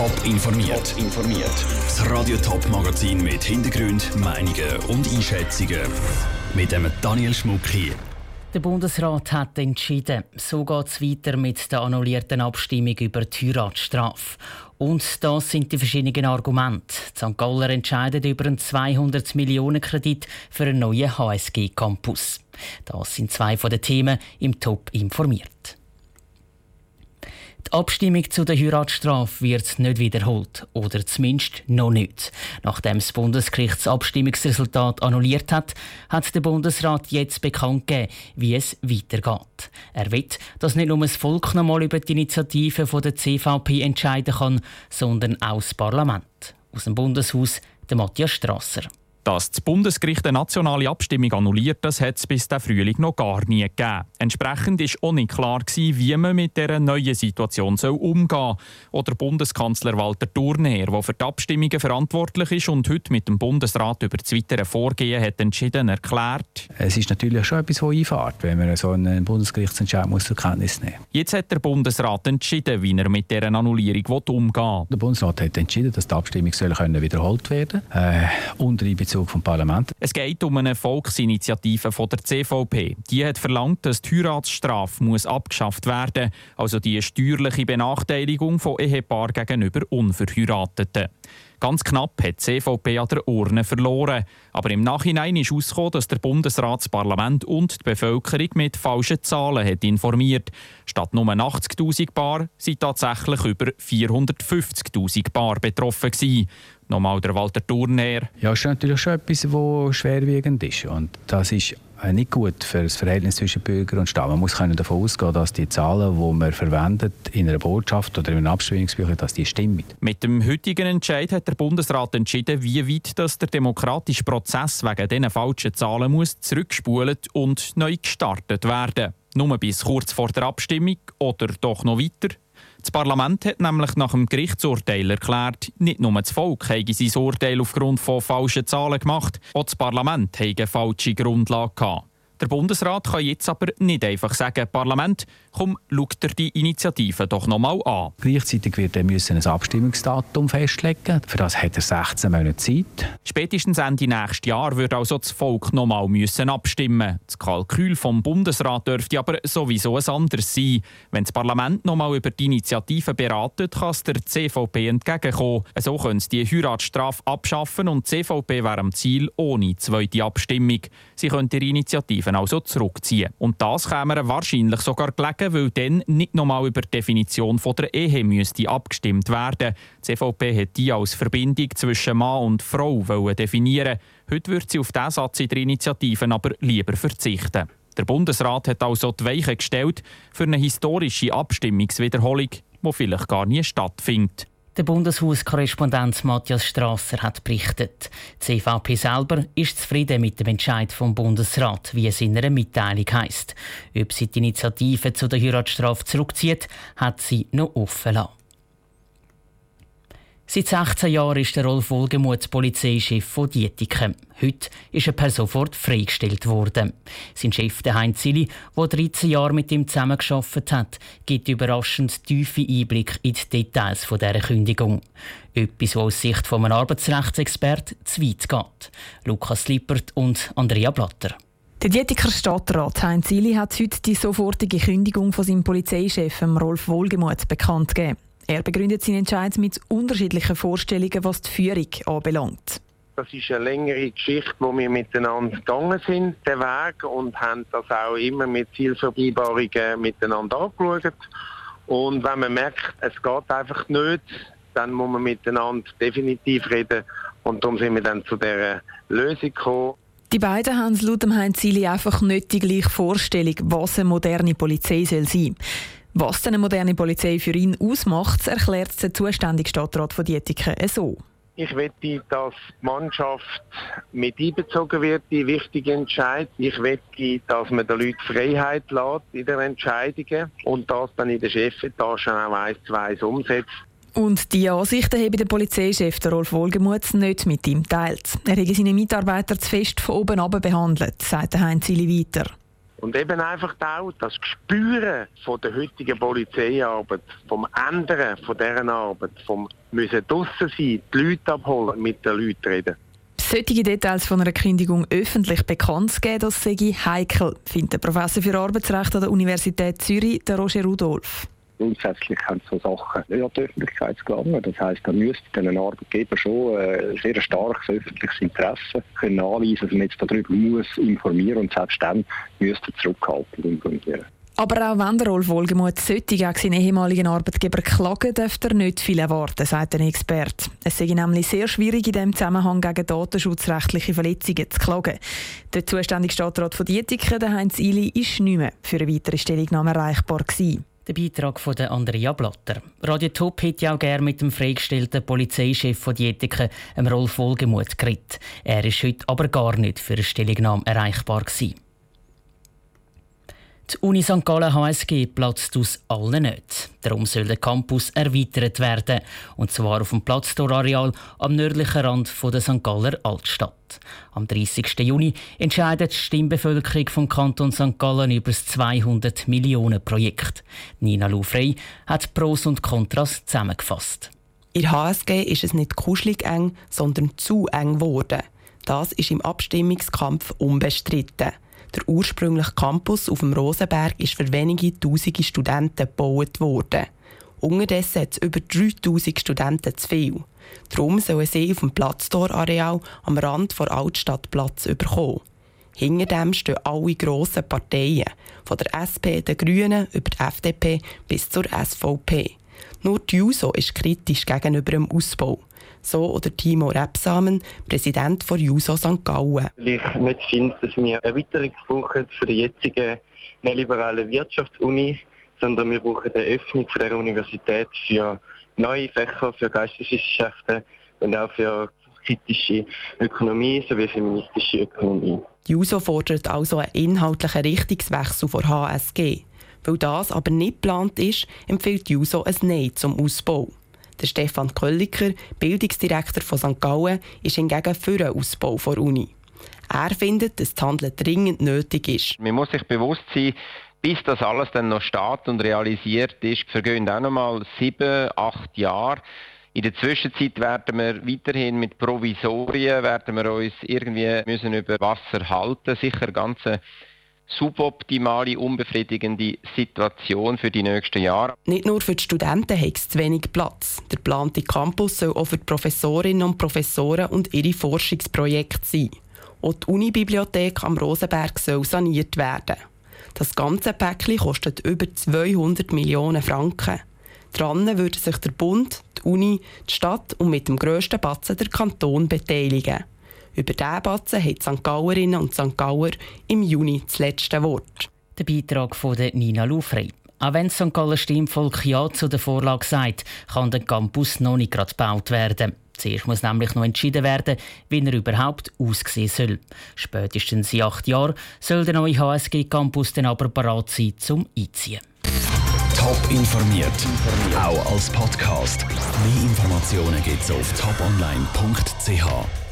Top informiert. informiert. Das Radio Top Magazin mit Hintergrund, Meinungen und Einschätzungen mit dem Daniel Schmuck hier. Der Bundesrat hat entschieden, so geht es weiter mit der annullierten Abstimmung über die Heiratsstrafe. Und das sind die verschiedenen Argumente. St. Galler entscheidet über einen 200 Millionen Kredit für einen neuen HSG-Campus. Das sind zwei von den Themen im Top informiert. Die Abstimmung zu der Heiratsstrafe wird nicht wiederholt. Oder zumindest noch nicht. Nachdem das Bundesgericht das Abstimmungsresultat annulliert hat, hat der Bundesrat jetzt bekannt gegeben, wie es weitergeht. Er will, dass nicht nur das Volk noch mal über die Initiative der CVP entscheiden kann, sondern auch das Parlament. Aus dem Bundeshaus der Matthias Strasser. Dass das Bundesgericht eine nationale Abstimmung annulliert, das hat es bis der Frühling noch gar nie gegeben. Entsprechend war auch nicht klar, wie man mit dieser neuen Situation umgehen soll. Oder Bundeskanzler Walter Thurner, der für die Abstimmungen verantwortlich ist und heute mit dem Bundesrat über das weitere Vorgehen hat entschieden, erklärt. Es ist natürlich schon etwas, das einfährt, wenn man so einen Bundesgerichtsentscheid muss zur Kenntnis nehmen Jetzt hat der Bundesrat entschieden, wie er mit dieser Annullierung umgehen will. Der Bundesrat hat entschieden, dass die Abstimmung wiederholt werden soll. Äh, unter Einbezug vom Parlament. Es geht um eine Volksinitiative von der CVP. Die hat verlangt, dass die Heiratsstrafe muss abgeschafft werden, also die steuerliche Benachteiligung von Ehepaaren gegenüber Unverheirateten. Ganz knapp hat die CVP an der Urne verloren. Aber im Nachhinein ist herausgekommen, dass der Bundesrat, das Parlament und die Bevölkerung mit falschen Zahlen hat informiert. Statt nur 80.000 Paar sind tatsächlich über 450.000 Paar betroffen. Nochmal der Walter Thurner. Ja, das ist natürlich schon etwas, was schwerwiegend ist. Und das ist äh, nicht gut für das Verhältnis zwischen Bürger und Staat. Man muss davon ausgehen, dass die Zahlen, die man verwendet in einer Botschaft oder in einem Abstimmungsbüchlein, dass die stimmen. Mit dem heutigen Entscheid hat der Bundesrat entschieden, wie weit das der demokratische Prozess wegen diesen falschen Zahlen muss zurückspult und neu gestartet werden. Nur bis kurz vor der Abstimmung oder doch noch weiter. Das Parlament hat nämlich nach dem Gerichtsurteil erklärt, nicht nur das Volk habe sein Urteil aufgrund von falschen Zahlen gemacht, auch das Parlament habe eine falsche Grundlage gehabt. Der Bundesrat kann jetzt aber nicht einfach sagen, Parlament, komm, schau dir die Initiative doch noch mal an. Gleichzeitig wird er müssen ein Abstimmungsdatum festlegen. Für das hat er 16 Monate Zeit. Spätestens Ende nächstes Jahr wird also das Volk noch mal müssen abstimmen. Das Kalkül vom Bundesrat dürfte aber sowieso ein anderes sein. Wenn das Parlament noch mal über die Initiative beratet, kann es der CVP entgegenkommen. So können sie die Heiratsstrafe abschaffen und die CVP wäre am Ziel ohne zweite Abstimmung. Sie könnte die Initiative Alternativen also zurückziehen. Und das käme wahrscheinlich sogar gelegen, weil dann nicht nochmal über die Definition von der Ehe müsste abgestimmt werden. Die CVP hat die als Verbindung zwischen Mann und Frau definieren. Heute wird sie auf diesen Satz in der Initiative aber lieber verzichten. Der Bundesrat hat also die Weiche gestellt für eine historische Abstimmungswiederholung, die vielleicht gar nie stattfindet. Der Bundeshauskorrespondent Matthias Strasser hat berichtet. Die CVP selber ist zufrieden mit dem Entscheid vom Bundesrat, wie es in einer Mitteilung heißt. Ob sie die Initiative zu der Heiratsstrafe zurückzieht, hat sie noch offen lassen. Seit 16 Jahren ist der Rolf Wohlgemuth Polizeichef von Dietiken. Heute ist er per sofort freigestellt worden. Sein Chef, der Heinz Zilli, der 13 Jahre mit ihm zusammengearbeitet hat, gibt überraschend tiefe Einblick in die Details dieser Kündigung. Etwas, was aus Sicht von einem Arbeitsrechtsexperten zu weit geht. Lukas Lippert und Andrea Blatter. Der Dietiker Stadtrat Heinz Zilli hat heute die sofortige Kündigung von seinem Polizeichef Rolf Wohlgemuth bekannt gegeben. Er begründet seinen Entscheid mit unterschiedlichen Vorstellungen, was die Führung anbelangt. Das ist eine längere Geschichte, wo wir miteinander gegangen sind, den Weg, und haben das auch immer mit Zielvereinbarungen miteinander angeschaut. Und wenn man merkt, es geht einfach nicht, dann muss man miteinander definitiv reden. Und darum sind wir dann zu dieser Lösung gekommen. Die beiden haben laut Heinz Zili einfach nicht die gleiche Vorstellung, was eine moderne Polizei soll sein soll. Was eine moderne Polizei für ihn ausmacht, erklärt der zuständige Stadtrat von Dietiken so. Ich möchte, dass die Mannschaft mit einbezogen wird in wichtige Entscheidungen. Ich möchte, dass man den Leuten Freiheit lässt in den Entscheidungen und das dann in der Chefetage auch eins zu eins umsetzt. Und die Ansichten habe der Polizeichef Rolf Wohlgemuth nicht mit ihm teilt. Er habe seine Mitarbeiter zu fest von oben ab behandelt, sagt Heinz Zilli weiter. Und eben einfach auch das Gespüren von der heutigen Polizeiarbeit, vom Ändern von deren Arbeit, vom müssen draussen sein, die Leute abholen, mit den Leuten reden. Solche Details von einer Kündigung öffentlich bekannt zu geben, das sei heikel, findet der Professor für Arbeitsrecht an der Universität Zürich, der Roger Rudolph. Grundsätzlich haben so Sachen nicht an die Öffentlichkeit gelangen. Das heisst, da müsste den Arbeitgeber schon ein äh, sehr starkes öffentliches Interesse können anweisen, dass man jetzt darüber muss informieren und selbst dann müsste zurückhaltend informieren. Aber auch wenn der Rolf Wohlgemuth sollte gegen seinen ehemaligen Arbeitgeber klagen, dürfte er nicht viel erwarten, sagt ein Experte. Es sei nämlich sehr schwierig, in diesem Zusammenhang gegen datenschutzrechtliche Verletzungen zu klagen. Der zuständige Stadtrat von Dietiken, Heinz Ili, ist nicht mehr für eine weitere Stellungnahme erreichbar gewesen. Der Beitrag von Andrea Blatter. Radio Top hätte auch gerne mit dem freigestellten Polizeichef von Dietiken, Rolf Wohlgemuth, geredet. Er ist heute aber gar nicht für eine Stellungnahme erreichbar gewesen. Die Uni St. Gallen HSG platzt aus allen nicht. Darum soll der Campus erweitert werden. Und zwar auf dem Platztorareal am nördlichen Rand der St. Galler Altstadt. Am 30. Juni entscheidet die Stimmbevölkerung vom Kanton St. Gallen über das 200 Millionen Projekt. Nina Lufrey hat Pros und Kontras zusammengefasst. In HSG ist es nicht kuschelig eng, sondern zu eng geworden. Das ist im Abstimmungskampf unbestritten. Der ursprüngliche Campus auf dem Rosenberg ist für wenige tausende Studenten gebaut worden. Unterdessen hat es über 3000 Studenten zu viel. Darum sollen sie auf dem Platztorareal am Rand der Altstadt Platz bekommen. Hinter dem stehen alle grossen Parteien, von der SP, den Grünen über die FDP bis zur SVP. Nur die JUSO ist kritisch gegenüber dem Ausbau. So oder Timo Repsamen, Präsident von JUSO St. Gallen. Ich nicht finde, dass wir eine Erweiterung brauchen für die jetzige neoliberale Wirtschaftsuni, sondern wir brauchen eine Öffnung für der Universität für neue Fächer, für Geisteswissenschaften und auch für kritische Ökonomie sowie feministische Ökonomie. Die JUSO fordert also einen inhaltlichen Richtungswechsel von HSG. Weil das aber nicht geplant ist, empfiehlt JUSO ein Nein zum Ausbau. Der Stefan Kölliker, Bildungsdirektor von St. Gallen, ist hingegen für einen Ausbau der Uni. Er findet, dass das Handeln dringend nötig ist. Man muss sich bewusst sein, bis das alles dann noch steht und realisiert ist, vergehen auch noch mal sieben, acht Jahre. In der Zwischenzeit werden wir weiterhin mit Provisorien, werden wir uns irgendwie müssen über Wasser halten. Sicher ganze suboptimale, unbefriedigende Situation für die nächsten Jahre. Nicht nur für die Studenten hat es zu wenig Platz. Der geplante Campus soll auch für die Professorinnen und Professoren und ihre Forschungsprojekte sein. Auch die Unibibliothek am Rosenberg soll saniert werden. Das ganze Päckchen kostet über 200 Millionen Franken. Daran würden sich der Bund, die Uni, die Stadt und mit dem grössten Batzen der Kanton beteiligen. Über diesen Batzen haben die St. Gallerinnen und St. Galler im Juni das letzte Wort. Der Beitrag von Nina Lufrey. Auch wenn das St. Galler Stimmvolk Ja zu der Vorlage sagt, kann der Campus noch nicht gerade gebaut werden. Zuerst muss nämlich noch entschieden werden, wie er überhaupt aussehen soll. Spätestens in acht Jahren soll der neue HSG-Campus dann aber bereit sein, zum Einziehen. Top informiert, auch als Podcast. Mehr Informationen gibt es auf toponline.ch.